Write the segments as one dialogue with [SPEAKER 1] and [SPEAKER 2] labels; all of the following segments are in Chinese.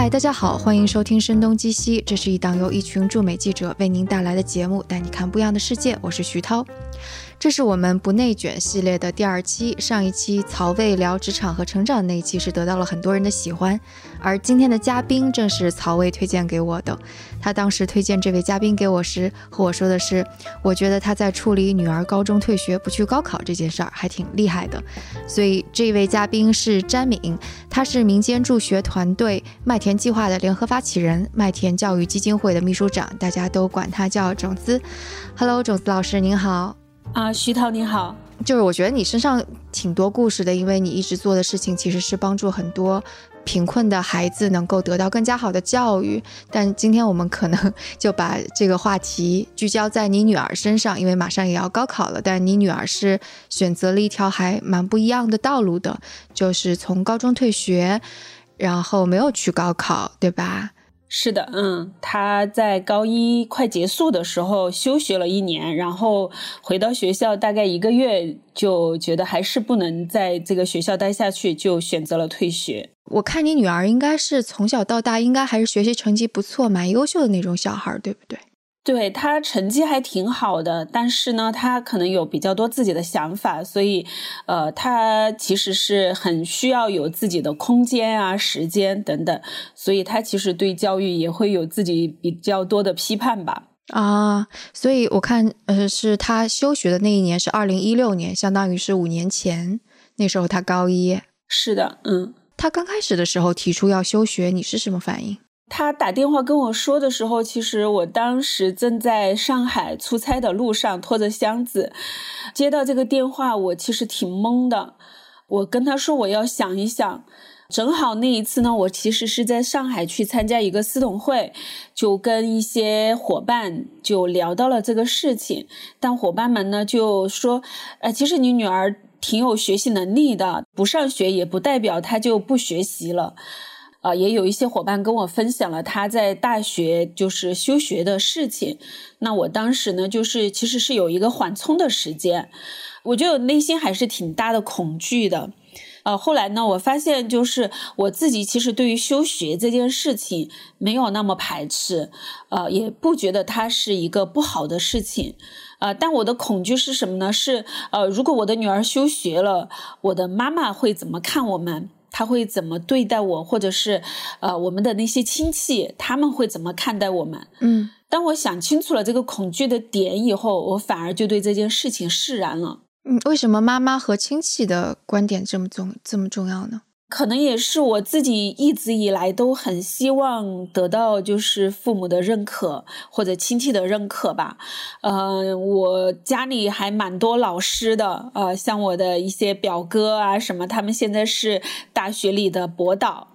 [SPEAKER 1] 嗨，大家好，欢迎收听《声东击西》，这是一档由一群驻美记者为您带来的节目，带你看不一样的世界。我是徐涛。这是我们不内卷系列的第二期。上一期曹魏聊职场和成长那一期是得到了很多人的喜欢，而今天的嘉宾正是曹魏推荐给我的。他当时推荐这位嘉宾给我时，和我说的是，我觉得他在处理女儿高中退学不去高考这件事儿还挺厉害的。所以这位嘉宾是詹敏，他是民间助学团队麦田计划的联合发起人，麦田教育基金会的秘书长，大家都管他叫种子。Hello，种子老师您好。
[SPEAKER 2] 啊，徐涛你好，
[SPEAKER 1] 就是我觉得你身上挺多故事的，因为你一直做的事情其实是帮助很多贫困的孩子能够得到更加好的教育。但今天我们可能 就把这个话题聚焦在你女儿身上，因为马上也要高考了，但你女儿是选择了一条还蛮不一样的道路的，就是从高中退学，然后没有去高考，对吧？
[SPEAKER 2] 是的，嗯，他在高一快结束的时候休学了一年，然后回到学校大概一个月，就觉得还是不能在这个学校待下去，就选择了退学。
[SPEAKER 1] 我看你女儿应该是从小到大应该还是学习成绩不错、蛮优秀的那种小孩，对不对？
[SPEAKER 2] 对他成绩还挺好的，但是呢，他可能有比较多自己的想法，所以，呃，他其实是很需要有自己的空间啊、时间等等，所以他其实对教育也会有自己比较多的批判吧。
[SPEAKER 1] 啊，所以我看，呃，是他休学的那一年是二零一六年，相当于是五年前，那时候他高一。
[SPEAKER 2] 是的，嗯，
[SPEAKER 1] 他刚开始的时候提出要休学，你是什么反应？
[SPEAKER 2] 他打电话跟我说的时候，其实我当时正在上海出差的路上，拖着箱子，接到这个电话，我其实挺懵的。我跟他说我要想一想，正好那一次呢，我其实是在上海去参加一个私董会，就跟一些伙伴就聊到了这个事情，但伙伴们呢就说，呃，其实你女儿挺有学习能力的，不上学也不代表她就不学习了。啊，也有一些伙伴跟我分享了他在大学就是休学的事情。那我当时呢，就是其实是有一个缓冲的时间，我就内心还是挺大的恐惧的。呃，后来呢，我发现就是我自己其实对于休学这件事情没有那么排斥，呃，也不觉得它是一个不好的事情。呃，但我的恐惧是什么呢？是呃，如果我的女儿休学了，我的妈妈会怎么看我们？他会怎么对待我，或者是，呃，我们的那些亲戚，他们会怎么看待我们？
[SPEAKER 1] 嗯，
[SPEAKER 2] 当我想清楚了这个恐惧的点以后，我反而就对这件事情释然了。
[SPEAKER 1] 嗯，为什么妈妈和亲戚的观点这么重这么重要呢？
[SPEAKER 2] 可能也是我自己一直以来都很希望得到，就是父母的认可或者亲戚的认可吧。呃，我家里还蛮多老师的，呃，像我的一些表哥啊什么，他们现在是大学里的博导。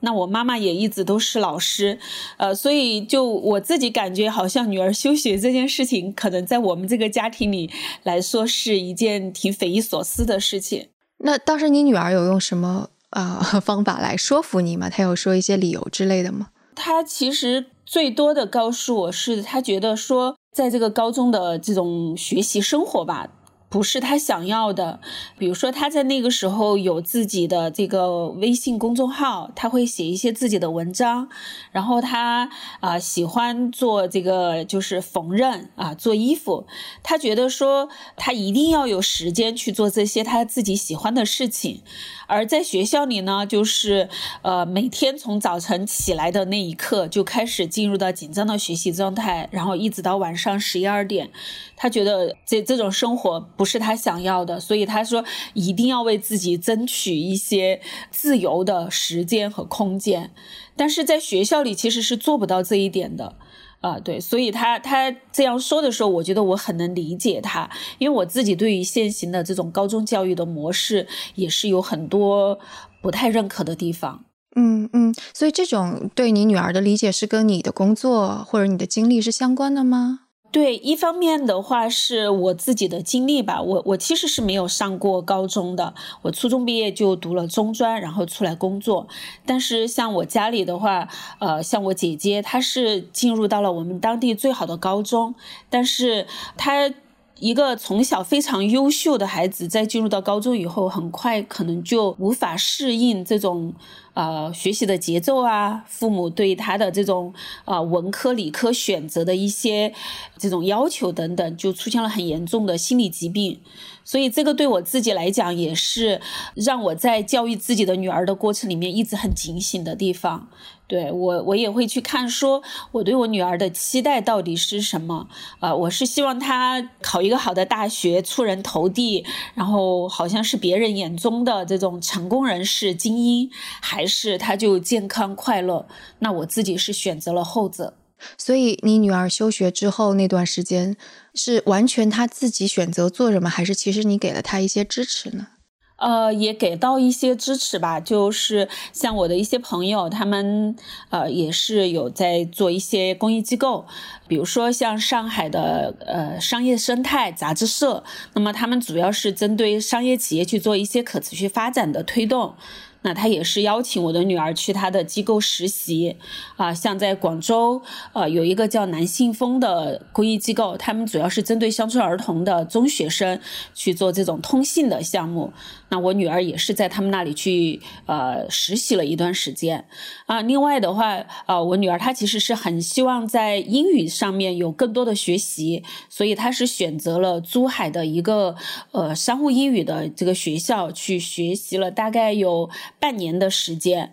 [SPEAKER 2] 那我妈妈也一直都是老师，呃，所以就我自己感觉，好像女儿休学这件事情，可能在我们这个家庭里来说，是一件挺匪夷所思的事情。
[SPEAKER 1] 那当时你女儿有用什么？啊，方法来说服你吗？他有说一些理由之类的吗？
[SPEAKER 2] 他其实最多的告诉我是，他觉得说，在这个高中的这种学习生活吧。不是他想要的，比如说他在那个时候有自己的这个微信公众号，他会写一些自己的文章，然后他啊喜欢做这个就是缝纫啊做衣服，他觉得说他一定要有时间去做这些他自己喜欢的事情，而在学校里呢，就是呃每天从早晨起来的那一刻就开始进入到紧张的学习状态，然后一直到晚上十一二点，他觉得这这种生活。不是他想要的，所以他说一定要为自己争取一些自由的时间和空间，但是在学校里其实是做不到这一点的，啊，对，所以他他这样说的时候，我觉得我很能理解他，因为我自己对于现行的这种高中教育的模式也是有很多不太认可的地方。
[SPEAKER 1] 嗯嗯，所以这种对你女儿的理解是跟你的工作或者你的经历是相关的吗？
[SPEAKER 2] 对，一方面的话是我自己的经历吧，我我其实是没有上过高中的，我初中毕业就读了中专，然后出来工作。但是像我家里的话，呃，像我姐姐，她是进入到了我们当地最好的高中，但是她一个从小非常优秀的孩子，在进入到高中以后，很快可能就无法适应这种呃学习的节奏啊，父母对他的这种啊文科理科选择的一些这种要求等等，就出现了很严重的心理疾病。所以这个对我自己来讲，也是让我在教育自己的女儿的过程里面一直很警醒的地方。对我，我也会去看，说我对我女儿的期待到底是什么？啊，我是希望她考一个好的大学，出人头地，然后好像是别人眼中的这种成功人士、精英，还是她就健康快乐？那我自己是选择了后者。
[SPEAKER 1] 所以，你女儿休学之后那段时间，是完全她自己选择做什么，还是其实你给了她一些支持呢？
[SPEAKER 2] 呃，也给到一些支持吧，就是像我的一些朋友，他们呃也是有在做一些公益机构，比如说像上海的呃商业生态杂志社，那么他们主要是针对商业企业去做一些可持续发展的推动。那他也是邀请我的女儿去他的机构实习，啊，像在广州，呃，有一个叫南信丰的公益机构，他们主要是针对乡村儿童的中学生去做这种通信的项目。那我女儿也是在他们那里去呃实习了一段时间啊。另外的话，呃，我女儿她其实是很希望在英语上面有更多的学习，所以她是选择了珠海的一个呃商务英语的这个学校去学习了大概有半年的时间。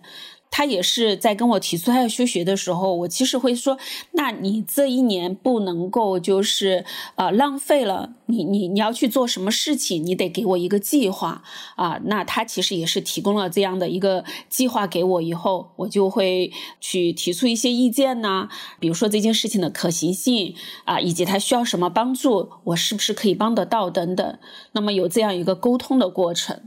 [SPEAKER 2] 他也是在跟我提出他要休学的时候，我其实会说，那你这一年不能够就是呃浪费了，你你你要去做什么事情，你得给我一个计划啊。那他其实也是提供了这样的一个计划给我，以后我就会去提出一些意见呢，比如说这件事情的可行性啊，以及他需要什么帮助，我是不是可以帮得到等等。那么有这样一个沟通的过程。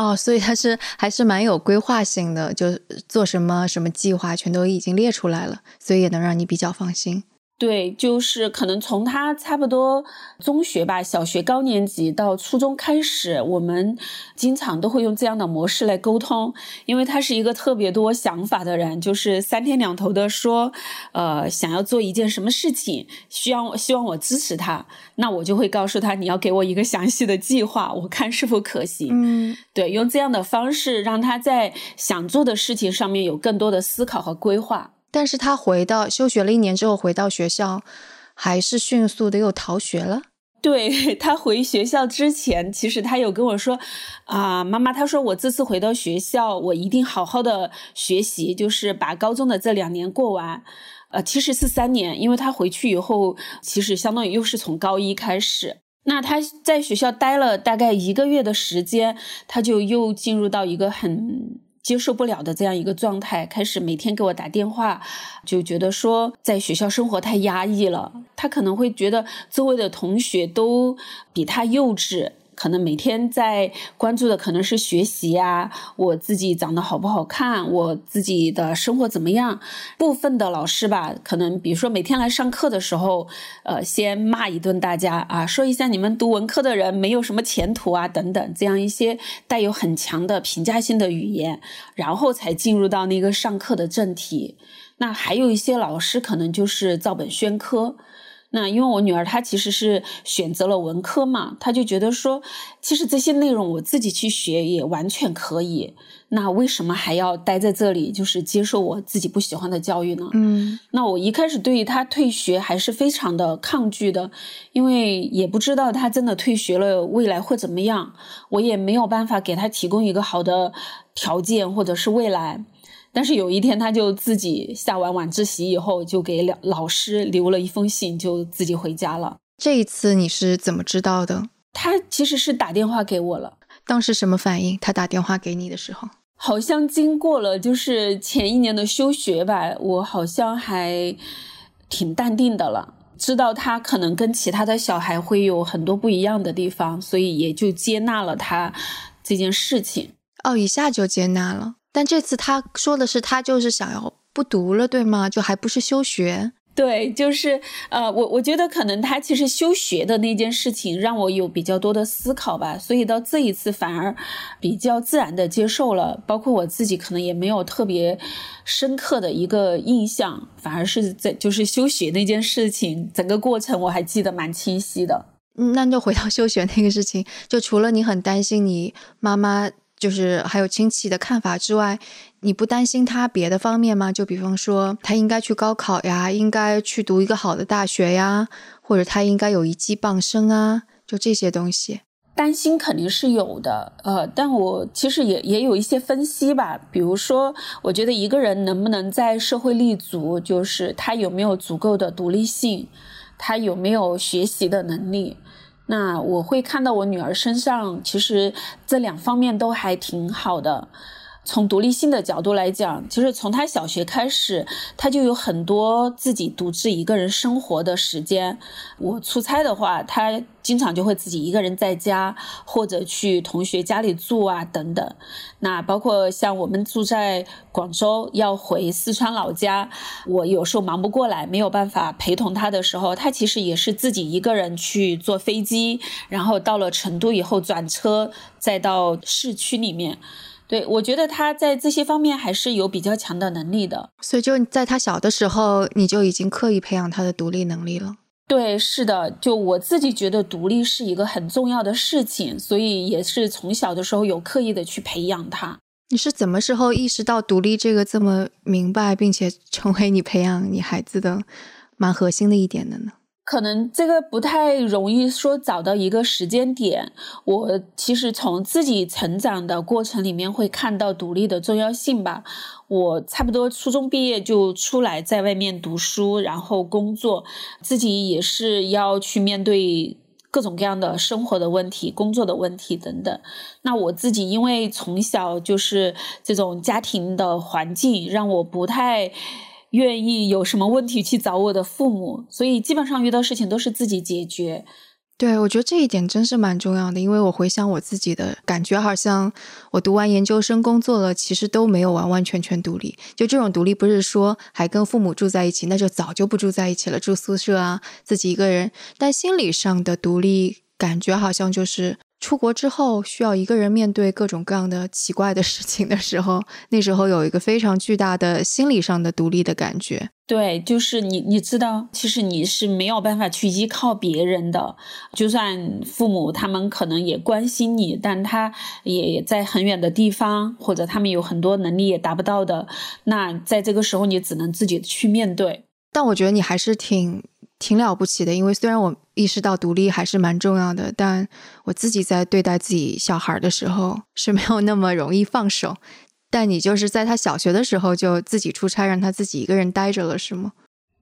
[SPEAKER 1] 哦，所以他是还是蛮有规划性的，就做什么什么计划，全都已经列出来了，所以也能让你比较放心。
[SPEAKER 2] 对，就是可能从他差不多中学吧，小学高年级到初中开始，我们经常都会用这样的模式来沟通。因为他是一个特别多想法的人，就是三天两头的说，呃，想要做一件什么事情，需要希望我支持他，那我就会告诉他，你要给我一个详细的计划，我看是否可行。
[SPEAKER 1] 嗯，
[SPEAKER 2] 对，用这样的方式让他在想做的事情上面有更多的思考和规划。
[SPEAKER 1] 但是他回到休学了一年之后回到学校，还是迅速的又逃学了。
[SPEAKER 2] 对 他回学校之前，其实他有跟我说，啊，妈妈，他说我这次回到学校，我一定好好的学习，就是把高中的这两年过完。呃，其实是三年，因为他回去以后，其实相当于又是从高一开始。那他在学校待了大概一个月的时间，他就又进入到一个很。接受不了的这样一个状态，开始每天给我打电话，就觉得说在学校生活太压抑了。他可能会觉得周围的同学都比他幼稚。可能每天在关注的可能是学习呀，我自己长得好不好看，我自己的生活怎么样。部分的老师吧，可能比如说每天来上课的时候，呃，先骂一顿大家啊，说一下你们读文科的人没有什么前途啊，等等，这样一些带有很强的评价性的语言，然后才进入到那个上课的正题。那还有一些老师可能就是照本宣科。那因为我女儿她其实是选择了文科嘛，她就觉得说，其实这些内容我自己去学也完全可以。那为什么还要待在这里，就是接受我自己不喜欢的教育呢？
[SPEAKER 1] 嗯，
[SPEAKER 2] 那我一开始对于她退学还是非常的抗拒的，因为也不知道她真的退学了未来会怎么样，我也没有办法给她提供一个好的条件或者是未来。但是有一天，他就自己下完晚自习以后，就给老老师留了一封信，就自己回家了。
[SPEAKER 1] 这一次你是怎么知道的？
[SPEAKER 2] 他其实是打电话给我了。
[SPEAKER 1] 当时什么反应？他打电话给你的时候，
[SPEAKER 2] 好像经过了就是前一年的休学吧，我好像还挺淡定的了。知道他可能跟其他的小孩会有很多不一样的地方，所以也就接纳了他这件事情。
[SPEAKER 1] 哦，一下就接纳了。但这次他说的是，他就是想要不读了，对吗？就还不是休学？
[SPEAKER 2] 对，就是呃，我我觉得可能他其实休学的那件事情让我有比较多的思考吧，所以到这一次反而比较自然的接受了，包括我自己可能也没有特别深刻的一个印象，反而是在就是休学那件事情整个过程我还记得蛮清晰的。
[SPEAKER 1] 嗯那就回到休学那个事情，就除了你很担心你妈妈，就是还有亲戚的看法之外，你不担心他别的方面吗？就比方说他应该去高考呀，应该去读一个好的大学呀，或者他应该有一技傍身啊，就这些东西。
[SPEAKER 2] 担心肯定是有的，呃，但我其实也也有一些分析吧。比如说，我觉得一个人能不能在社会立足，就是他有没有足够的独立性，他有没有学习的能力。那我会看到我女儿身上，其实这两方面都还挺好的。从独立性的角度来讲，其实从他小学开始，他就有很多自己独自一个人生活的时间。我出差的话，他经常就会自己一个人在家，或者去同学家里住啊，等等。那包括像我们住在广州，要回四川老家，我有时候忙不过来，没有办法陪同他的时候，他其实也是自己一个人去坐飞机，然后到了成都以后转车，再到市区里面。对，我觉得他在这些方面还是有比较强的能力的，
[SPEAKER 1] 所以就在他小的时候，你就已经刻意培养他的独立能力了。
[SPEAKER 2] 对，是的，就我自己觉得独立是一个很重要的事情，所以也是从小的时候有刻意的去培养他。
[SPEAKER 1] 你是怎么时候意识到独立这个这么明白，并且成为你培养你孩子的蛮核心的一点的呢？
[SPEAKER 2] 可能这个不太容易说找到一个时间点。我其实从自己成长的过程里面会看到独立的重要性吧。我差不多初中毕业就出来在外面读书，然后工作，自己也是要去面对各种各样的生活的问题、工作的问题等等。那我自己因为从小就是这种家庭的环境，让我不太。愿意有什么问题去找我的父母，所以基本上遇到事情都是自己解决。
[SPEAKER 1] 对，我觉得这一点真是蛮重要的，因为我回想我自己的感觉，好像我读完研究生工作了，其实都没有完完全全独立。就这种独立，不是说还跟父母住在一起，那就早就不住在一起了，住宿舍啊，自己一个人。但心理上的独立，感觉好像就是。出国之后，需要一个人面对各种各样的奇怪的事情的时候，那时候有一个非常巨大的心理上的独立的感觉。
[SPEAKER 2] 对，就是你，你知道，其实你是没有办法去依靠别人的，就算父母他们可能也关心你，但他也在很远的地方，或者他们有很多能力也达不到的，那在这个时候，你只能自己去面对。
[SPEAKER 1] 但我觉得你还是挺。挺了不起的，因为虽然我意识到独立还是蛮重要的，但我自己在对待自己小孩的时候是没有那么容易放手。但你就是在他小学的时候就自己出差，让他自己一个人待着了，是吗？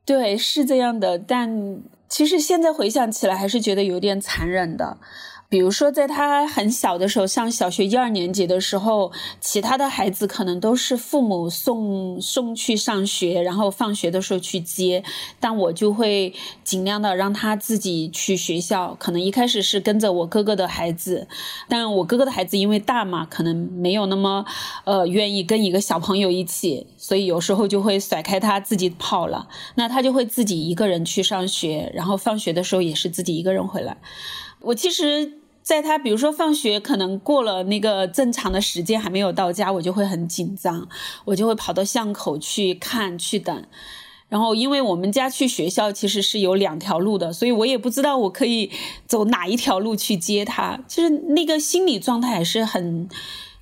[SPEAKER 2] 对，是这样的。但其实现在回想起来，还是觉得有点残忍的。比如说，在他很小的时候，上小学一二年级的时候，其他的孩子可能都是父母送送去上学，然后放学的时候去接，但我就会尽量的让他自己去学校。可能一开始是跟着我哥哥的孩子，但我哥哥的孩子因为大嘛，可能没有那么呃愿意跟一个小朋友一起，所以有时候就会甩开他自己跑了。那他就会自己一个人去上学，然后放学的时候也是自己一个人回来。我其实。在他比如说放学可能过了那个正常的时间还没有到家，我就会很紧张，我就会跑到巷口去看去等。然后因为我们家去学校其实是有两条路的，所以我也不知道我可以走哪一条路去接他。其实那个心理状态还是很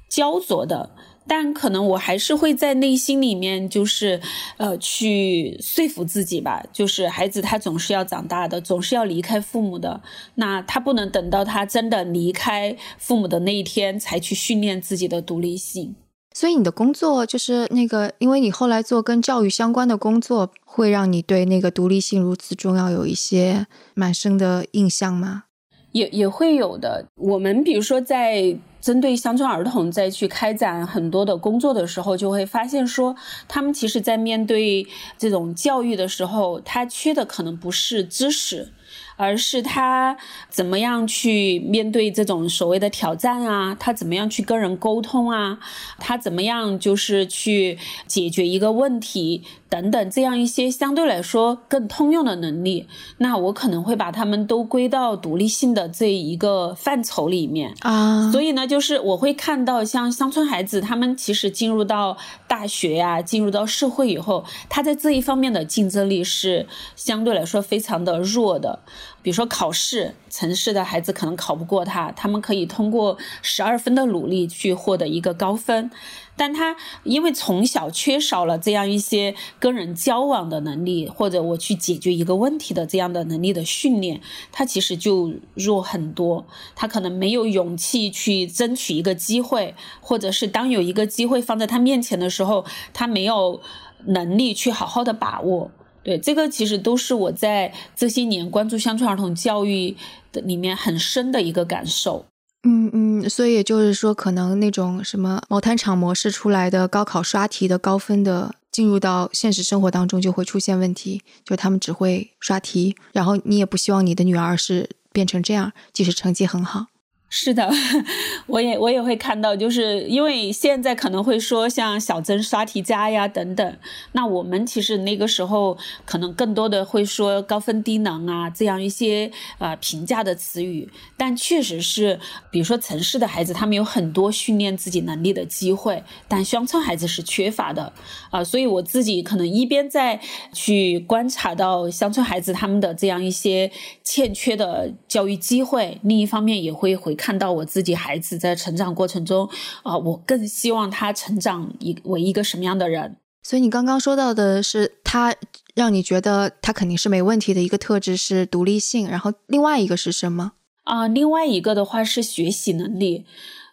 [SPEAKER 2] 焦灼的。但可能我还是会在内心里面，就是，呃，去说服自己吧。就是孩子他总是要长大的，总是要离开父母的。那他不能等到他真的离开父母的那一天，才去训练自己的独立性。
[SPEAKER 1] 所以你的工作就是那个，因为你后来做跟教育相关的工作，会让你对那个独立性如此重要有一些蛮深的印象吗？
[SPEAKER 2] 也也会有的。我们比如说在。针对乡村儿童再去开展很多的工作的时候，就会发现说，他们其实在面对这种教育的时候，他缺的可能不是知识。而是他怎么样去面对这种所谓的挑战啊？他怎么样去跟人沟通啊？他怎么样就是去解决一个问题等等这样一些相对来说更通用的能力？那我可能会把他们都归到独立性的这一个范畴里面
[SPEAKER 1] 啊。
[SPEAKER 2] 所以呢，就是我会看到像乡村孩子，他们其实进入到大学呀，进入到社会以后，他在这一方面的竞争力是相对来说非常的弱的。比如说考试，城市的孩子可能考不过他，他们可以通过十二分的努力去获得一个高分。但他因为从小缺少了这样一些跟人交往的能力，或者我去解决一个问题的这样的能力的训练，他其实就弱很多。他可能没有勇气去争取一个机会，或者是当有一个机会放在他面前的时候，他没有能力去好好的把握。对，这个其实都是我在这些年关注乡村儿童教育的里面很深的一个感受。
[SPEAKER 1] 嗯嗯，所以也就是说，可能那种什么毛毯厂模式出来的高考刷题的高分的，进入到现实生活当中就会出现问题，就他们只会刷题，然后你也不希望你的女儿是变成这样，即使成绩很好。
[SPEAKER 2] 是的，我也我也会看到，就是因为现在可能会说像小曾刷题家呀等等，那我们其实那个时候可能更多的会说高分低能啊这样一些呃评价的词语，但确实是，比如说城市的孩子他们有很多训练自己能力的机会，但乡村孩子是缺乏的啊，所以我自己可能一边在去观察到乡村孩子他们的这样一些欠缺的教育机会，另一方面也会回。看到我自己孩子在成长过程中，啊，我更希望他成长一为一个什么样的人？
[SPEAKER 1] 所以你刚刚说到的是他让你觉得他肯定是没问题的一个特质是独立性，然后另外一个是什么？
[SPEAKER 2] 啊，另外一个的话是学习能力。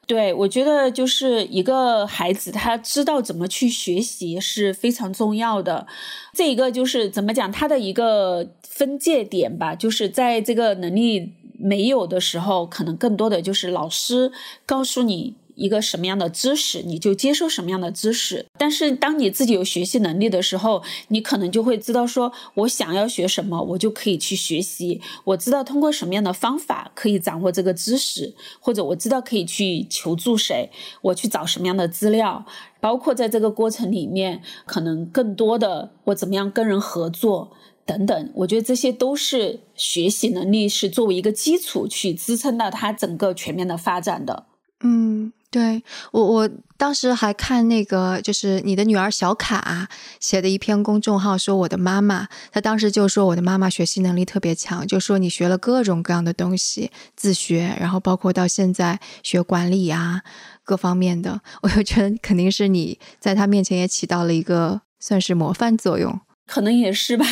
[SPEAKER 2] 对我觉得就是一个孩子他知道怎么去学习是非常重要的。这一个就是怎么讲他的一个分界点吧，就是在这个能力。没有的时候，可能更多的就是老师告诉你一个什么样的知识，你就接受什么样的知识。但是当你自己有学习能力的时候，你可能就会知道，说我想要学什么，我就可以去学习。我知道通过什么样的方法可以掌握这个知识，或者我知道可以去求助谁，我去找什么样的资料。包括在这个过程里面，可能更多的我怎么样跟人合作。等等，我觉得这些都是学习能力是作为一个基础去支撑到他整个全面的发展的。
[SPEAKER 1] 嗯，对我我当时还看那个就是你的女儿小卡写的一篇公众号，说我的妈妈，她当时就说我的妈妈学习能力特别强，就说你学了各种各样的东西自学，然后包括到现在学管理啊各方面的，我就觉得肯定是你在她面前也起到了一个算是模范作用。
[SPEAKER 2] 可能也是吧，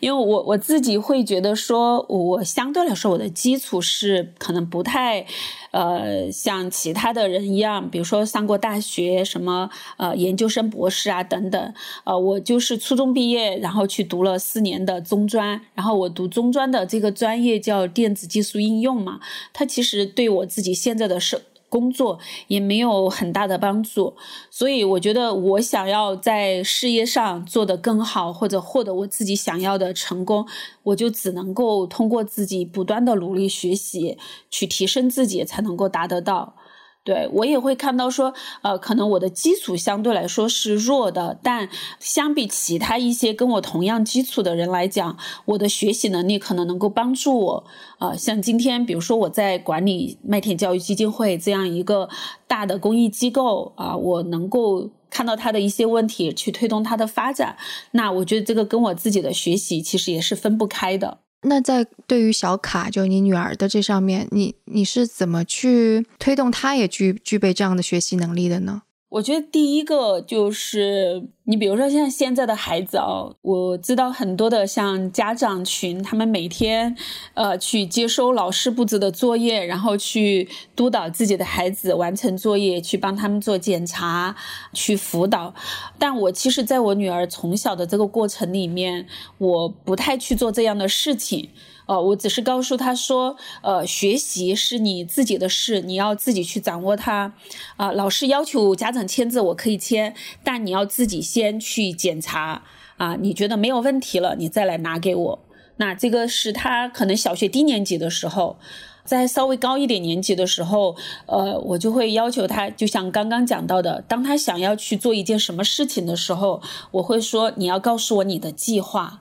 [SPEAKER 2] 因为我我自己会觉得说，我相对来说我的基础是可能不太，呃，像其他的人一样，比如说上过大学，什么呃研究生、博士啊等等，呃，我就是初中毕业，然后去读了四年的中专，然后我读中专的这个专业叫电子技术应用嘛，它其实对我自己现在的生。工作也没有很大的帮助，所以我觉得我想要在事业上做得更好，或者获得我自己想要的成功，我就只能够通过自己不断的努力学习，去提升自己，才能够达得到。对我也会看到说，呃，可能我的基础相对来说是弱的，但相比其他一些跟我同样基础的人来讲，我的学习能力可能能够帮助我。啊，像今天，比如说我在管理麦田教育基金会这样一个大的公益机构啊，我能够看到他的一些问题，去推动他的发展。那我觉得这个跟我自己的学习其实也是分不开的。
[SPEAKER 1] 那在对于小卡，就你女儿的这上面，你你是怎么去推动她也具具备这样的学习能力的呢？
[SPEAKER 2] 我觉得第一个就是，你比如说像现在的孩子啊，我知道很多的像家长群，他们每天，呃，去接收老师布置的作业，然后去督导自己的孩子完成作业，去帮他们做检查，去辅导。但我其实在我女儿从小的这个过程里面，我不太去做这样的事情。哦，我只是告诉他说，呃，学习是你自己的事，你要自己去掌握它。啊，老师要求家长签字，我可以签，但你要自己先去检查。啊，你觉得没有问题了，你再来拿给我。那这个是他可能小学低年级的时候，在稍微高一点年级的时候，呃，我就会要求他，就像刚刚讲到的，当他想要去做一件什么事情的时候，我会说，你要告诉我你的计划。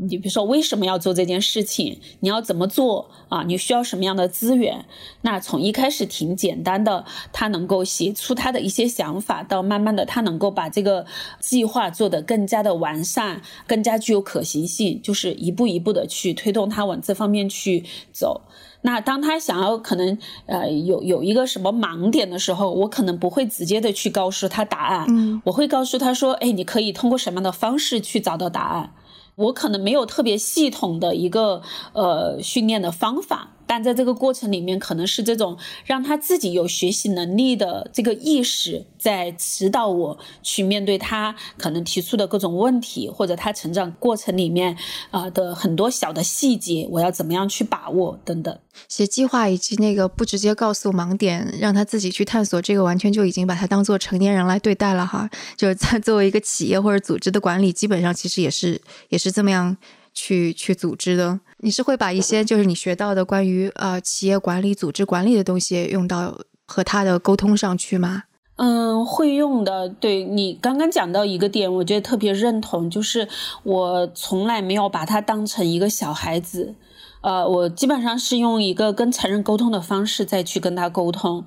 [SPEAKER 2] 你比如说为什么要做这件事情，你要怎么做啊？你需要什么样的资源？那从一开始挺简单的，他能够写出他的一些想法，到慢慢的他能够把这个计划做得更加的完善，更加具有可行性，就是一步一步的去推动他往这方面去走。那当他想要可能呃有有一个什么盲点的时候，我可能不会直接的去告诉他答案，
[SPEAKER 1] 嗯，
[SPEAKER 2] 我会告诉他说，哎，你可以通过什么样的方式去找到答案。我可能没有特别系统的一个呃训练的方法。但在这个过程里面，可能是这种让他自己有学习能力的这个意识，在指导我去面对他可能提出的各种问题，或者他成长过程里面啊的很多小的细节，我要怎么样去把握等等。
[SPEAKER 1] 写计划以及那个不直接告诉盲点，让他自己去探索，这个完全就已经把他当做成年人来对待了哈。就是在作为一个企业或者组织的管理，基本上其实也是也是这么样。去去组织的，你是会把一些就是你学到的关于呃企业管理、组织管理的东西用到和他的沟通上去吗？
[SPEAKER 2] 嗯，会用的。对你刚刚讲到一个点，我觉得特别认同，就是我从来没有把他当成一个小孩子，呃，我基本上是用一个跟成人沟通的方式再去跟他沟通。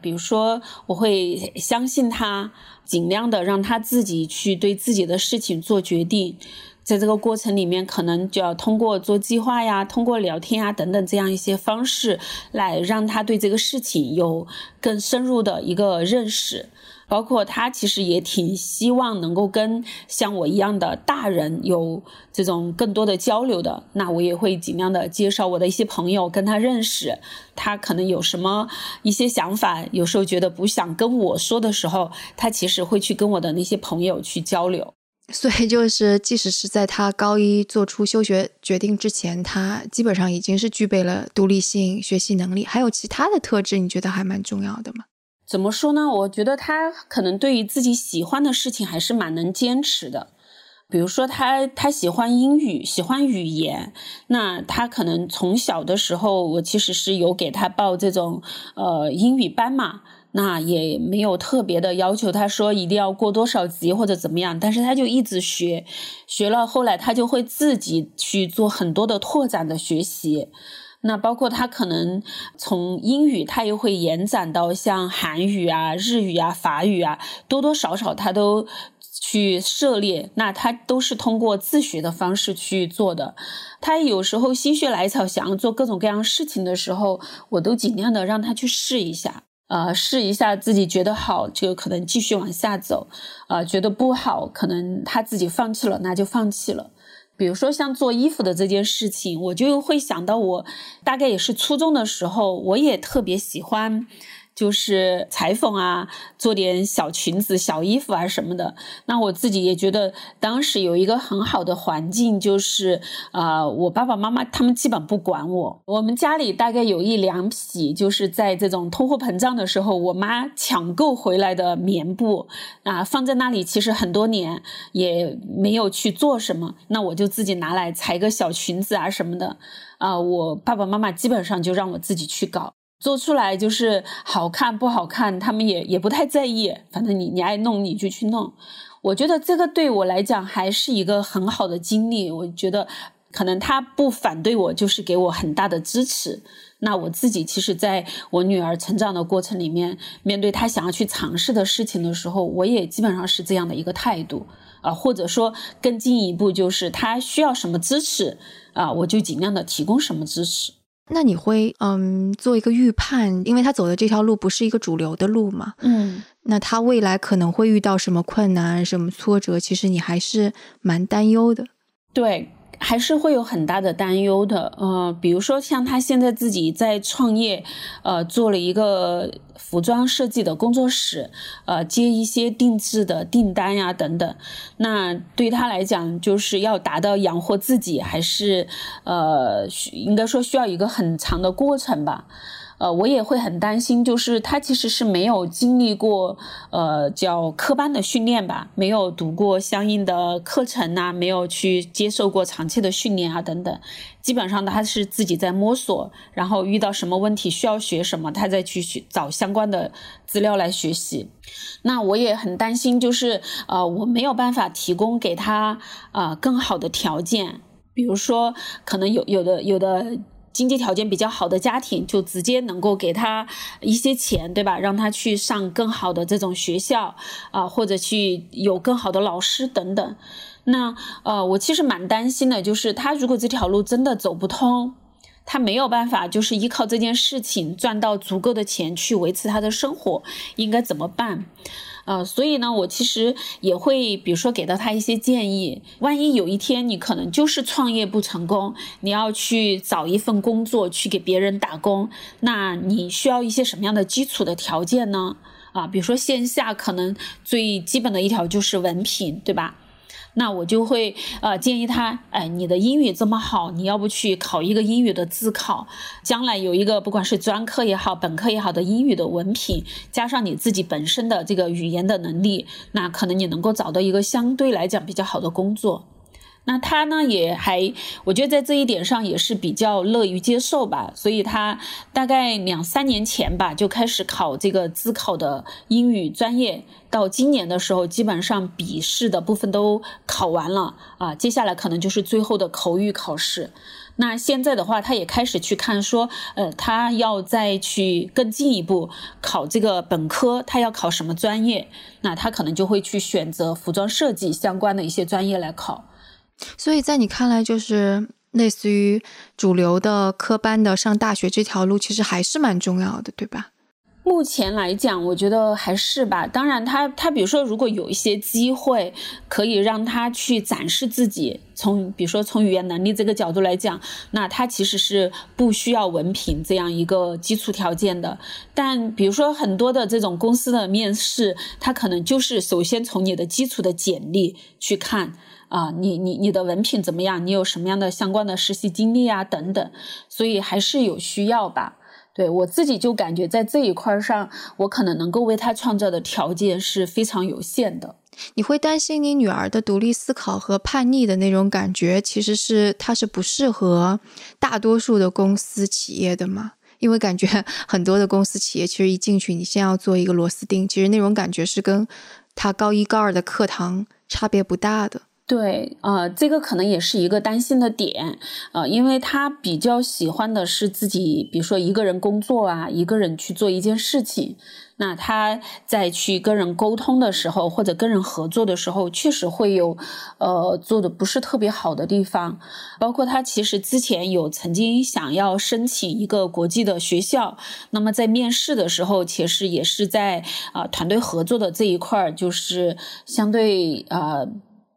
[SPEAKER 2] 比如说，我会相信他，尽量的让他自己去对自己的事情做决定。在这个过程里面，可能就要通过做计划呀，通过聊天啊等等这样一些方式，来让他对这个事情有更深入的一个认识。包括他其实也挺希望能够跟像我一样的大人有这种更多的交流的。那我也会尽量的介绍我的一些朋友跟他认识。他可能有什么一些想法，有时候觉得不想跟我说的时候，他其实会去跟我的那些朋友去交流。
[SPEAKER 1] 所以就是，即使是在他高一做出休学决定之前，他基本上已经是具备了独立性、学习能力，还有其他的特质，你觉得还蛮重要的吗？
[SPEAKER 2] 怎么说呢？我觉得他可能对于自己喜欢的事情还是蛮能坚持的。比如说，他他喜欢英语，喜欢语言，那他可能从小的时候，我其实是有给他报这种呃英语班嘛。那也没有特别的要求，他说一定要过多少级或者怎么样，但是他就一直学，学了后来他就会自己去做很多的拓展的学习。那包括他可能从英语，他又会延展到像韩语啊、日语啊、法语啊，多多少少他都去涉猎。那他都是通过自学的方式去做的。他有时候心血来潮想要做各种各样事情的时候，我都尽量的让他去试一下。呃，试一下自己觉得好，就可能继续往下走；啊，觉得不好，可能他自己放弃了，那就放弃了。比如说像做衣服的这件事情，我就会想到我大概也是初中的时候，我也特别喜欢。就是裁缝啊，做点小裙子、小衣服啊什么的。那我自己也觉得，当时有一个很好的环境，就是啊，我爸爸妈妈他们基本不管我。我们家里大概有一两匹，就是在这种通货膨胀的时候，我妈抢购回来的棉布啊，放在那里，其实很多年也没有去做什么。那我就自己拿来裁个小裙子啊什么的啊，我爸爸妈妈基本上就让我自己去搞。做出来就是好看不好看，他们也也不太在意。反正你你爱弄你就去弄。我觉得这个对我来讲还是一个很好的经历。我觉得可能他不反对我，就是给我很大的支持。那我自己其实在我女儿成长的过程里面，面对她想要去尝试的事情的时候，我也基本上是这样的一个态度啊，或者说更进一步就是她需要什么支持啊，我就尽量的提供什么支持。
[SPEAKER 1] 那你会嗯做一个预判，因为他走的这条路不是一个主流的路嘛，
[SPEAKER 2] 嗯，
[SPEAKER 1] 那他未来可能会遇到什么困难、什么挫折，其实你还是蛮担忧的，
[SPEAKER 2] 对。还是会有很大的担忧的，呃，比如说像他现在自己在创业，呃，做了一个服装设计的工作室，呃，接一些定制的订单呀等等。那对他来讲，就是要达到养活自己，还是呃，应该说需要一个很长的过程吧。呃，我也会很担心，就是他其实是没有经历过，呃，叫科班的训练吧，没有读过相应的课程呐，没有去接受过长期的训练啊，等等，基本上他是自己在摸索，然后遇到什么问题需要学什么，他再去去找相关的资料来学习。那我也很担心，就是呃，我没有办法提供给他啊更好的条件。比如说，可能有有的有的经济条件比较好的家庭，就直接能够给他一些钱，对吧？让他去上更好的这种学校啊，或者去有更好的老师等等。那呃，我其实蛮担心的，就是他如果这条路真的走不通，他没有办法，就是依靠这件事情赚到足够的钱去维持他的生活，应该怎么办？啊，所以呢，我其实也会，比如说给到他一些建议。万一有一天你可能就是创业不成功，你要去找一份工作去给别人打工，那你需要一些什么样的基础的条件呢？啊，比如说线下可能最基本的一条就是文凭，对吧？那我就会呃建议他，哎，你的英语这么好，你要不去考一个英语的自考，将来有一个不管是专科也好，本科也好的英语的文凭，加上你自己本身的这个语言的能力，那可能你能够找到一个相对来讲比较好的工作。那他呢，也还，我觉得在这一点上也是比较乐于接受吧，所以他大概两三年前吧就开始考这个自考的英语专业，到今年的时候，基本上笔试的部分都考完了啊，接下来可能就是最后的口语考试。那现在的话，他也开始去看说，呃，他要再去更进一步考这个本科，他要考什么专业？那他可能就会去选择服装设计相关的一些专业来考。
[SPEAKER 1] 所以在你看来，就是类似于主流的科班的上大学这条路，其实还是蛮重要的，对吧？
[SPEAKER 2] 目前来讲，我觉得还是吧。当然，他他比如说，如果有一些机会可以让他去展示自己，从比如说从语言能力这个角度来讲，那他其实是不需要文凭这样一个基础条件的。但比如说很多的这种公司的面试，他可能就是首先从你的基础的简历去看。啊，你你你的文凭怎么样？你有什么样的相关的实习经历啊？等等，所以还是有需要吧。对我自己就感觉在这一块上，我可能能够为他创造的条件是非常有限的。
[SPEAKER 1] 你会担心你女儿的独立思考和叛逆的那种感觉，其实是她是不适合大多数的公司企业的吗？因为感觉 很多的公司企业其实一进去，你先要做一个螺丝钉，其实那种感觉是跟他高一高二的课堂差别不大的。
[SPEAKER 2] 对，呃，这个可能也是一个担心的点，呃，因为他比较喜欢的是自己，比如说一个人工作啊，一个人去做一件事情。那他在去跟人沟通的时候，或者跟人合作的时候，确实会有，呃，做的不是特别好的地方。包括他其实之前有曾经想要申请一个国际的学校，那么在面试的时候，其实也是在啊团队合作的这一块儿，就是相对啊。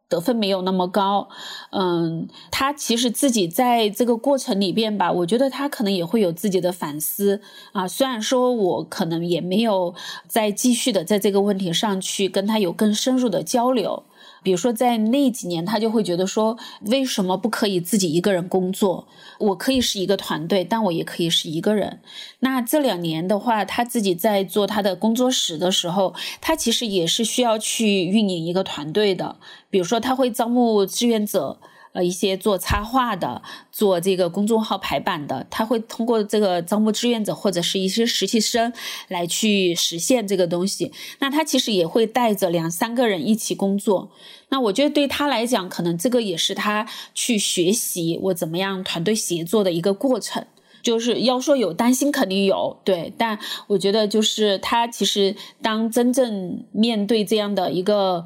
[SPEAKER 2] 得分没有那么高，嗯，他其实自己在这个过程里边吧，我觉得他可能也会有自己的反思啊。虽然说我可能也没有再继续的在这个问题上去跟他有更深入的交流。比如说，在那几年，他就会觉得说，为什么不可以自己一个人工作？我可以是一个团队，但我也可以是一个人。那这两年的话，他自己在做他的工作室的时候，他其实也是需要去运营一个团队的。比如说，他会招募志愿者。呃，一些做插画的，做这个公众号排版的，他会通过这个招募志愿者或者是一些实习生来去实现这个东西。那他其实也会带着两三个人一起工作。那我觉得对他来讲，可能这个也是他去学习我怎么样团队协作的一个过程。就是要说有担心，肯定有，对。但我觉得就是他其实当真正面对这样的一个。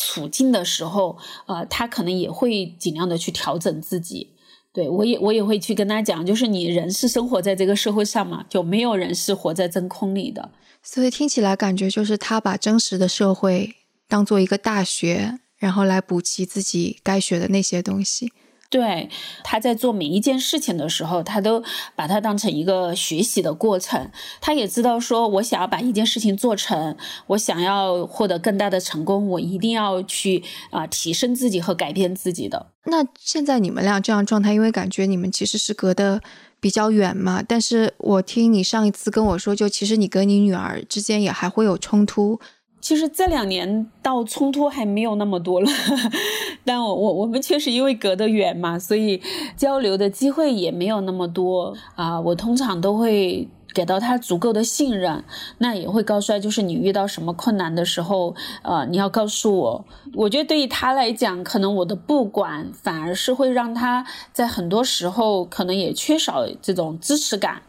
[SPEAKER 2] 处境的时候，呃，他可能也会尽量的去调整自己。对我也我也会去跟他讲，就是你人是生活在这个社会上嘛，就没有人是活在真空里的。
[SPEAKER 1] 所以听起来感觉就是他把真实的社会当做一个大学，然后来补齐自己该学的那些东西。
[SPEAKER 2] 对，他在做每一件事情的时候，他都把它当成一个学习的过程。他也知道，说我想要把一件事情做成，我想要获得更大的成功，我一定要去啊提升自己和改变自己的。
[SPEAKER 1] 那现在你们俩这样状态，因为感觉你们其实是隔得比较远嘛。但是我听你上一次跟我说，就其实你跟你女儿之间也还会有冲突。
[SPEAKER 2] 其实这两年到冲突还没有那么多了，但我我我们确实因为隔得远嘛，所以交流的机会也没有那么多啊。我通常都会。给到他足够的信任，那也会告诉他，就是你遇到什么困难的时候，呃，你要告诉我。我觉得对于他来讲，可能我的不管反而是会让他在很多时候可能也缺少这种支持感。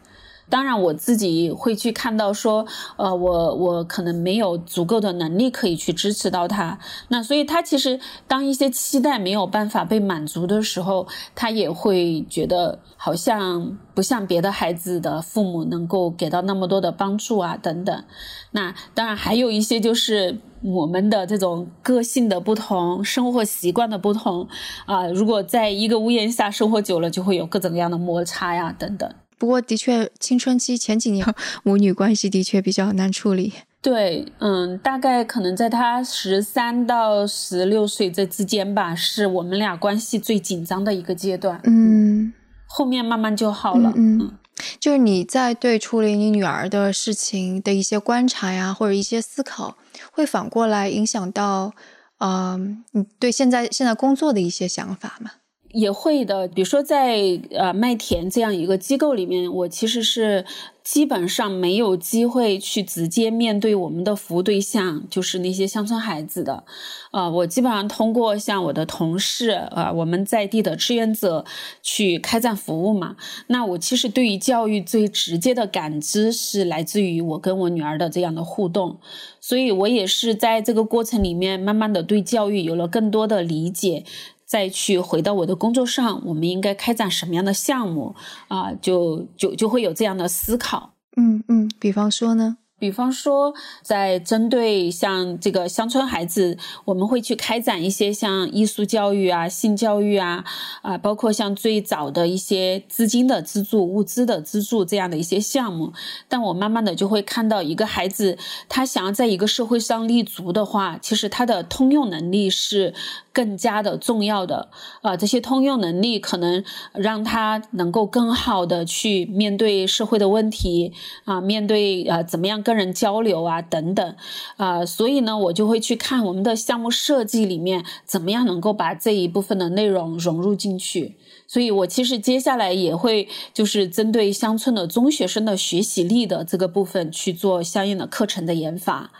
[SPEAKER 2] 当然，我自己会去看到说，呃，我我可能没有足够的能力可以去支持到他。那所以，他其实当一些期待没有办法被满足的时候，他也会觉得好像不像别的孩子的父母能够给到那么多的帮助啊等等。那当然还有一些就是我们的这种个性的不同、生活习惯的不同啊。如果在一个屋檐下生活久了，就会有各种各样的摩擦呀等等。
[SPEAKER 1] 不过，的确，青春期前几年 母女关系的确比较难处理。
[SPEAKER 2] 对，嗯，大概可能在他十三到十六岁这之间吧，是我们俩关系最紧张的一个阶段。
[SPEAKER 1] 嗯，
[SPEAKER 2] 后面慢慢就好了。
[SPEAKER 1] 嗯，就是你在对处理你女儿的事情的一些观察呀，或者一些思考，会反过来影响到，嗯，你对现在现在工作的一些想法吗？
[SPEAKER 2] 也会的，比如说在呃麦田这样一个机构里面，我其实是基本上没有机会去直接面对我们的服务对象，就是那些乡村孩子的，呃，我基本上通过像我的同事，呃，我们在地的志愿者去开展服务嘛。那我其实对于教育最直接的感知是来自于我跟我女儿的这样的互动，所以我也是在这个过程里面慢慢的对教育有了更多的理解。再去回到我的工作上，我们应该开展什么样的项目啊？就就就会有这样的思考。
[SPEAKER 1] 嗯嗯，比方说呢？
[SPEAKER 2] 比方说，在针对像这个乡村孩子，我们会去开展一些像艺术教育啊、性教育啊，啊，包括像最早的一些资金的资助、物资的资助这样的一些项目。但我慢慢的就会看到，一个孩子他想要在一个社会上立足的话，其实他的通用能力是更加的重要的。啊，这些通用能力可能让他能够更好的去面对社会的问题啊，面对啊怎么样。跟人交流啊，等等，啊，所以呢，我就会去看我们的项目设计里面怎么样能够把这一部分的内容融入进去。所以我其实接下来也会就是针对乡村的中学生的学习力的这个部分去做相应的课程的研发。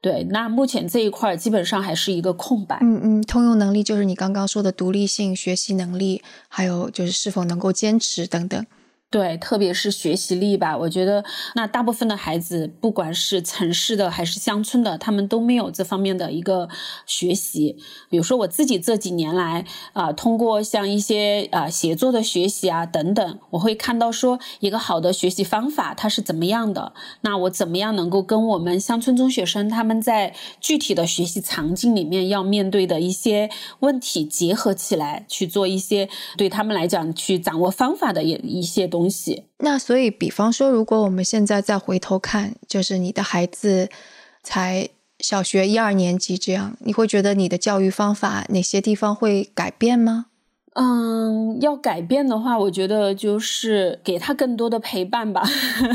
[SPEAKER 2] 对，那目前这一块基本上还是一个空白。
[SPEAKER 1] 嗯嗯，通用能力就是你刚刚说的独立性、学习能力，还有就是是否能够坚持等等。
[SPEAKER 2] 对，特别是学习力吧，我觉得那大部分的孩子，不管是城市的还是乡村的，他们都没有这方面的一个学习。比如说我自己这几年来啊，通过像一些啊写作的学习啊等等，我会看到说一个好的学习方法它是怎么样的。那我怎么样能够跟我们乡村中学生他们在具体的学习场景里面要面对的一些问题结合起来，去做一些对他们来讲去掌握方法的一一些。东西，
[SPEAKER 1] 那所以，比方说，如果我们现在再回头看，就是你的孩子才小学一二年级这样，你会觉得你的教育方法哪些地方会改变吗？
[SPEAKER 2] 嗯，要改变的话，我觉得就是给他更多的陪伴吧。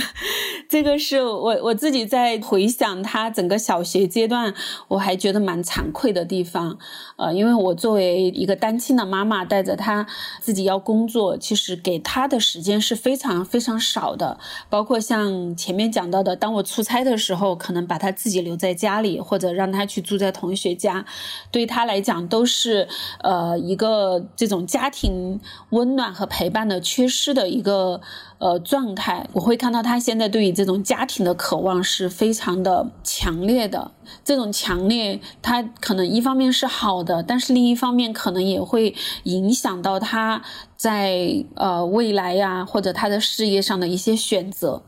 [SPEAKER 2] 这个是我我自己在回想他整个小学阶段，我还觉得蛮惭愧的地方。呃，因为我作为一个单亲的妈妈，带着他自己要工作，其实给他的时间是非常非常少的。包括像前面讲到的，当我出差的时候，可能把他自己留在家里，或者让他去住在同学家，对他来讲都是呃一个这种。家庭温暖和陪伴的缺失的一个呃状态，我会看到他现在对于这种家庭的渴望是非常的强烈的。这种强烈，他可能一方面是好的，但是另一方面可能也会影响到他在呃未来呀或者他的事业上的一些选择。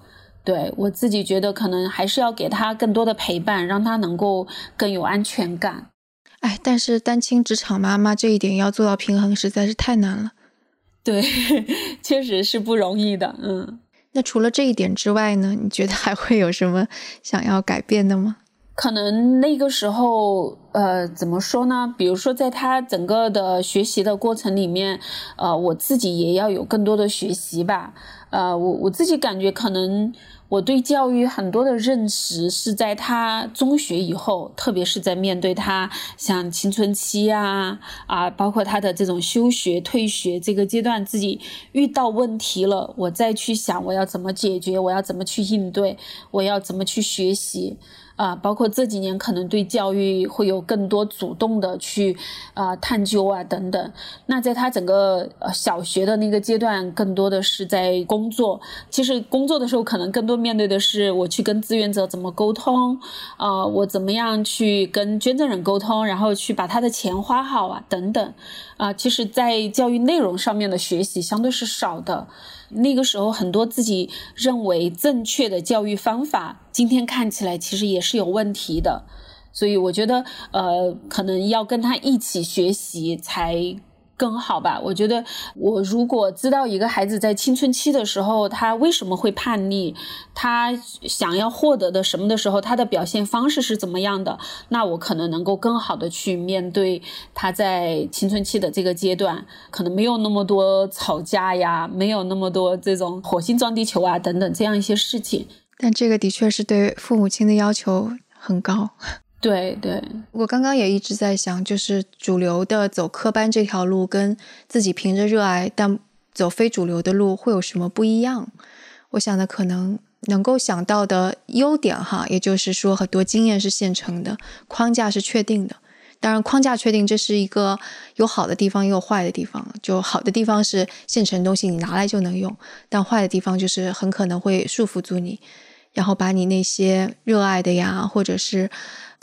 [SPEAKER 2] 对我自己觉得，可能还是要给他更多的陪伴，让他能够更有安全感。
[SPEAKER 1] 哎，但是单亲职场妈妈这一点要做到平衡实在是太难了。
[SPEAKER 2] 对，确实是不容易的。嗯，
[SPEAKER 1] 那除了这一点之外呢？你觉得还会有什么想要改变的吗？
[SPEAKER 2] 可能那个时候，呃，怎么说呢？比如说，在他整个的学习的过程里面，呃，我自己也要有更多的学习吧。呃，我我自己感觉可能。我对教育很多的认识是在他中学以后，特别是在面对他像青春期啊啊，包括他的这种休学、退学这个阶段，自己遇到问题了，我再去想我要怎么解决，我要怎么去应对，我要怎么去学习。啊，包括这几年可能对教育会有更多主动的去啊探究啊等等。那在他整个小学的那个阶段，更多的是在工作。其实工作的时候，可能更多面对的是我去跟志愿者怎么沟通啊，我怎么样去跟捐赠人沟通，然后去把他的钱花好啊等等。啊，其实，在教育内容上面的学习相对是少的。那个时候，很多自己认为正确的教育方法，今天看起来其实也是有问题的。所以，我觉得，呃，可能要跟他一起学习才。更好吧？我觉得，我如果知道一个孩子在青春期的时候，他为什么会叛逆，他想要获得的什么的时候，他的表现方式是怎么样的，那我可能能够更好的去面对他在青春期的这个阶段，可能没有那么多吵架呀，没有那么多这种火星撞地球啊等等这样一些事情。
[SPEAKER 1] 但这个的确是对父母亲的要求很高。
[SPEAKER 2] 对对，
[SPEAKER 1] 我刚刚也一直在想，就是主流的走科班这条路，跟自己凭着热爱但走非主流的路会有什么不一样？我想的可能能够想到的优点哈，也就是说很多经验是现成的，框架是确定的。当然，框架确定这是一个有好的地方，也有坏的地方。就好的地方是现成东西你拿来就能用，但坏的地方就是很可能会束缚住你，然后把你那些热爱的呀，或者是。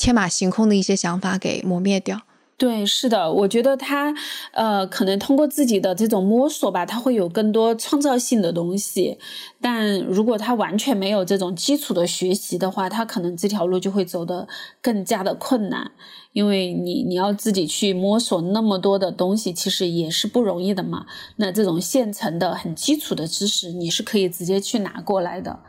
[SPEAKER 1] 天马行空的一些想法给磨灭掉。
[SPEAKER 2] 对，是的，我觉得他，呃，可能通过自己的这种摸索吧，他会有更多创造性的东西。但如果他完全没有这种基础的学习的话，他可能这条路就会走得更加的困难。因为你你要自己去摸索那么多的东西，其实也是不容易的嘛。那这种现成的很基础的知识，你是可以直接去拿过来的。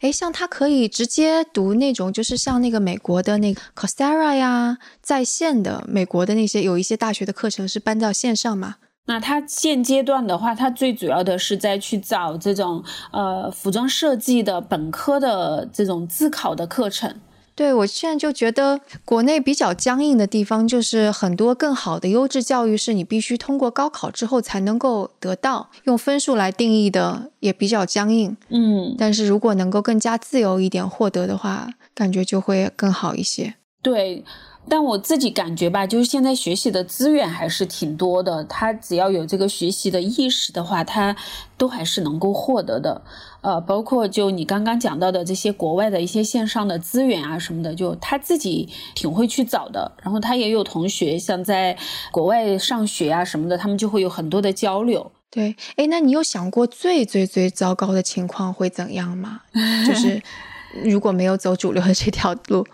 [SPEAKER 1] 哎，像他可以直接读那种，就是像那个美国的那个 Coursera 呀，在线的美国的那些有一些大学的课程是搬到线上嘛？
[SPEAKER 2] 那他现阶段的话，他最主要的是在去找这种呃服装设计的本科的这种自考的课程。
[SPEAKER 1] 对，我现在就觉得国内比较僵硬的地方，就是很多更好的优质教育是你必须通过高考之后才能够得到，用分数来定义的也比较僵硬。
[SPEAKER 2] 嗯，
[SPEAKER 1] 但是如果能够更加自由一点获得的话，感觉就会更好一些。
[SPEAKER 2] 对。但我自己感觉吧，就是现在学习的资源还是挺多的。他只要有这个学习的意识的话，他都还是能够获得的。呃，包括就你刚刚讲到的这些国外的一些线上的资源啊什么的，就他自己挺会去找的。然后他也有同学像在国外上学啊什么的，他们就会有很多的交流。
[SPEAKER 1] 对，哎，那你有想过最最最糟糕的情况会怎样吗？就是 如果没有走主流的这条路。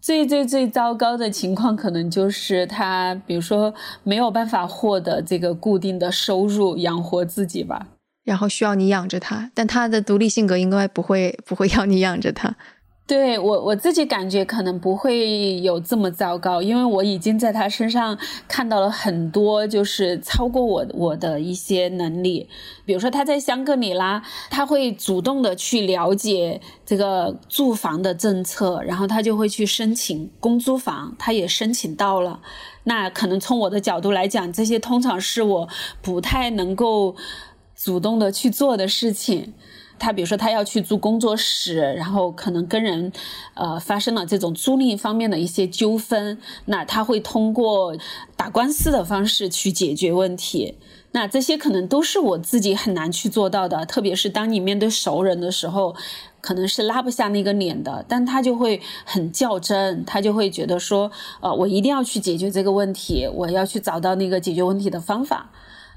[SPEAKER 2] 最最最糟糕的情况，可能就是他，比如说没有办法获得这个固定的收入养活自己吧，
[SPEAKER 1] 然后需要你养着他，但他的独立性格应该不会不会要你养着他。
[SPEAKER 2] 对我我自己感觉可能不会有这么糟糕，因为我已经在他身上看到了很多就是超过我我的一些能力，比如说他在香格里拉，他会主动的去了解这个住房的政策，然后他就会去申请公租房，他也申请到了。那可能从我的角度来讲，这些通常是我不太能够主动的去做的事情。他比如说他要去租工作室，然后可能跟人，呃，发生了这种租赁方面的一些纠纷，那他会通过打官司的方式去解决问题。那这些可能都是我自己很难去做到的，特别是当你面对熟人的时候，可能是拉不下那个脸的。但他就会很较真，他就会觉得说，呃，我一定要去解决这个问题，我要去找到那个解决问题的方法。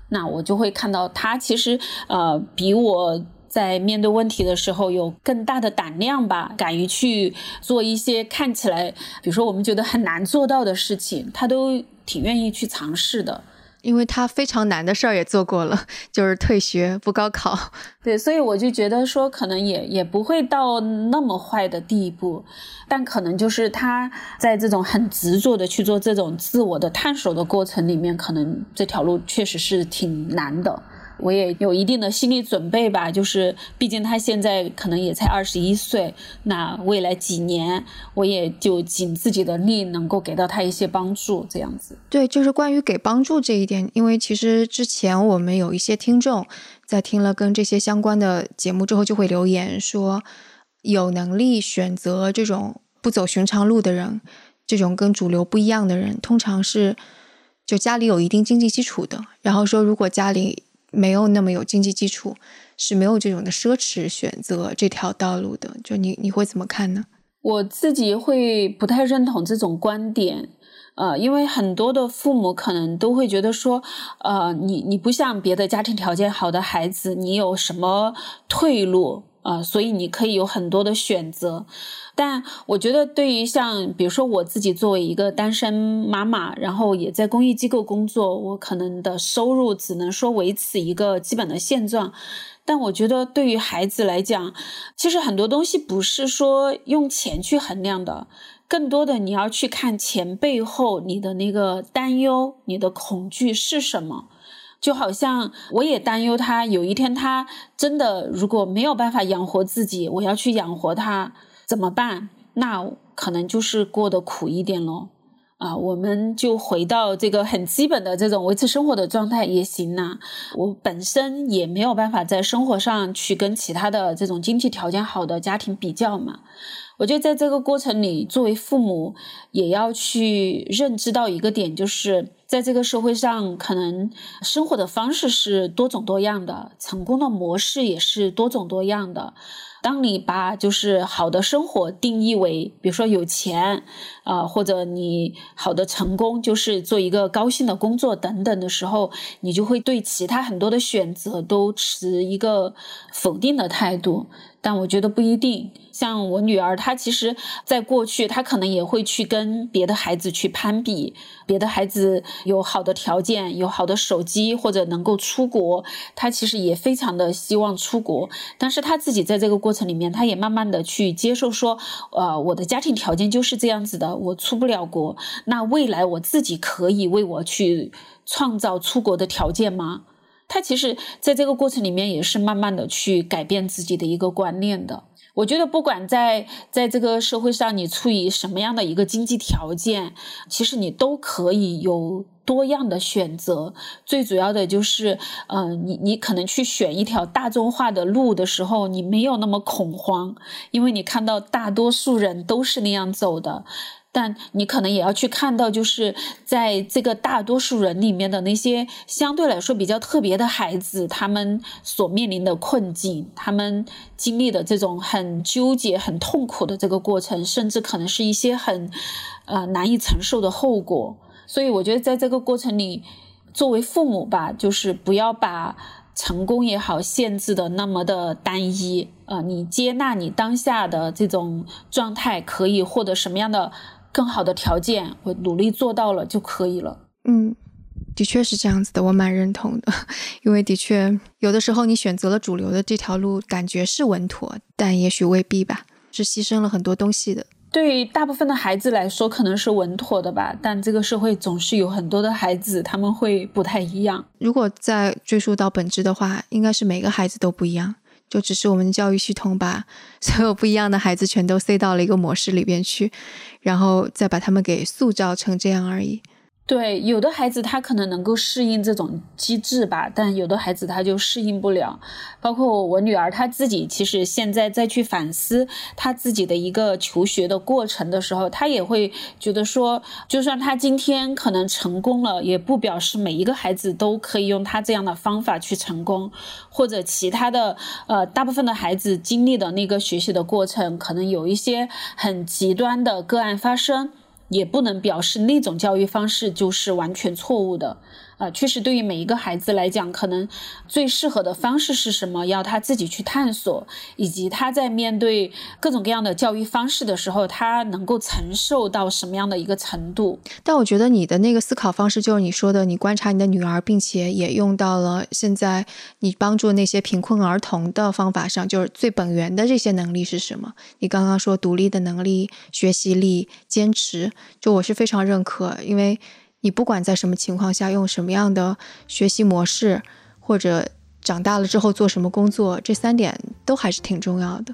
[SPEAKER 2] 那我就会看到他其实，呃，比我。在面对问题的时候，有更大的胆量吧，敢于去做一些看起来，比如说我们觉得很难做到的事情，他都挺愿意去尝试的。
[SPEAKER 1] 因为他非常难的事儿也做过了，就是退学不高考。
[SPEAKER 2] 对，所以我就觉得说，可能也也不会到那么坏的地步，但可能就是他在这种很执着的去做这种自我的探索的过程里面，可能这条路确实是挺难的。我也有一定的心理准备吧，就是毕竟他现在可能也才二十一岁，那未来几年我也就尽自己的力，能够给到他一些帮助，这样子。
[SPEAKER 1] 对，就是关于给帮助这一点，因为其实之前我们有一些听众在听了跟这些相关的节目之后，就会留言说，有能力选择这种不走寻常路的人，这种跟主流不一样的人，通常是就家里有一定经济基础的，然后说如果家里。没有那么有经济基础，是没有这种的奢侈选择这条道路的。就你你会怎么看呢？
[SPEAKER 2] 我自己会不太认同这种观点，呃，因为很多的父母可能都会觉得说，呃，你你不像别的家庭条件好的孩子，你有什么退路？啊，所以你可以有很多的选择，但我觉得对于像比如说我自己作为一个单身妈妈，然后也在公益机构工作，我可能的收入只能说维持一个基本的现状。但我觉得对于孩子来讲，其实很多东西不是说用钱去衡量的，更多的你要去看钱背后你的那个担忧、你的恐惧是什么。就好像我也担忧他有一天他真的如果没有办法养活自己，我要去养活他怎么办？那可能就是过得苦一点咯。啊，我们就回到这个很基本的这种维持生活的状态也行呐。我本身也没有办法在生活上去跟其他的这种经济条件好的家庭比较嘛。我觉得在这个过程里，作为父母也要去认知到一个点，就是在这个社会上，可能生活的方式是多种多样的，成功的模式也是多种多样的。当你把就是好的生活定义为，比如说有钱啊，或者你好的成功就是做一个高兴的工作等等的时候，你就会对其他很多的选择都持一个否定的态度。但我觉得不一定，像我女儿，她其实在过去，她可能也会去跟别的孩子去攀比，别的孩子有好的条件，有好的手机或者能够出国，她其实也非常的希望出国。但是她自己在这个过程里面，她也慢慢的去接受说，呃，我的家庭条件就是这样子的，我出不了国，那未来我自己可以为我去创造出国的条件吗？他其实在这个过程里面也是慢慢的去改变自己的一个观念的。我觉得不管在在这个社会上你处于什么样的一个经济条件，其实你都可以有多样的选择。最主要的就是，嗯，你你可能去选一条大众化的路的时候，你没有那么恐慌，因为你看到大多数人都是那样走的。但你可能也要去看到，就是在这个大多数人里面的那些相对来说比较特别的孩子，他们所面临的困境，他们经历的这种很纠结、很痛苦的这个过程，甚至可能是一些很呃难以承受的后果。所以，我觉得在这个过程里，作为父母吧，就是不要把成功也好限制的那么的单一。呃，你接纳你当下的这种状态，可以获得什么样的？更好的条件，我努力做到了就可以了。
[SPEAKER 1] 嗯，的确是这样子的，我蛮认同的。因为的确，有的时候你选择了主流的这条路，感觉是稳妥，但也许未必吧，是牺牲了很多东西的。
[SPEAKER 2] 对大部分的孩子来说，可能是稳妥的吧，但这个社会总是有很多的孩子，他们会不太一样。
[SPEAKER 1] 如果再追溯到本质的话，应该是每个孩子都不一样。就只是我们教育系统把 所有不一样的孩子全都塞到了一个模式里边去，然后再把他们给塑造成这样而已。
[SPEAKER 2] 对，有的孩子他可能能够适应这种机制吧，但有的孩子他就适应不了。包括我女儿，她自己其实现在再去反思她自己的一个求学的过程的时候，她也会觉得说，就算她今天可能成功了，也不表示每一个孩子都可以用她这样的方法去成功，或者其他的呃，大部分的孩子经历的那个学习的过程，可能有一些很极端的个案发生。也不能表示那种教育方式就是完全错误的，呃，确实对于每一个孩子来讲，可能最适合的方式是什么，要他自己去探索，以及他在面对各种各样的教育方式的时候，他能够承受到什么样的一个程度。
[SPEAKER 1] 但我觉得你的那个思考方式，就是你说的，你观察你的女儿，并且也用到了现在你帮助那些贫困儿童的方法上，就是最本源的这些能力是什么？你刚刚说独立的能力、学习力、坚持，就我是非常认可，因为。你不管在什么情况下用什么样的学习模式，或者长大了之后做什么工作，这三点都还是挺重要的。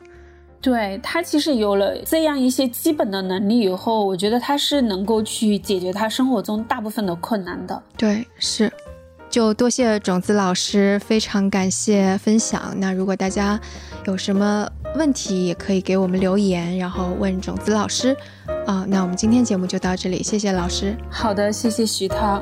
[SPEAKER 2] 对他其实有了这样一些基本的能力以后，我觉得他是能够去解决他生活中大部分的困难的。
[SPEAKER 1] 对，是。就多谢种子老师，非常感谢分享。那如果大家有什么问题，也可以给我们留言，然后问种子老师。啊，那我们今天节目就到这里，谢谢老师。
[SPEAKER 2] 好的，谢谢徐涛。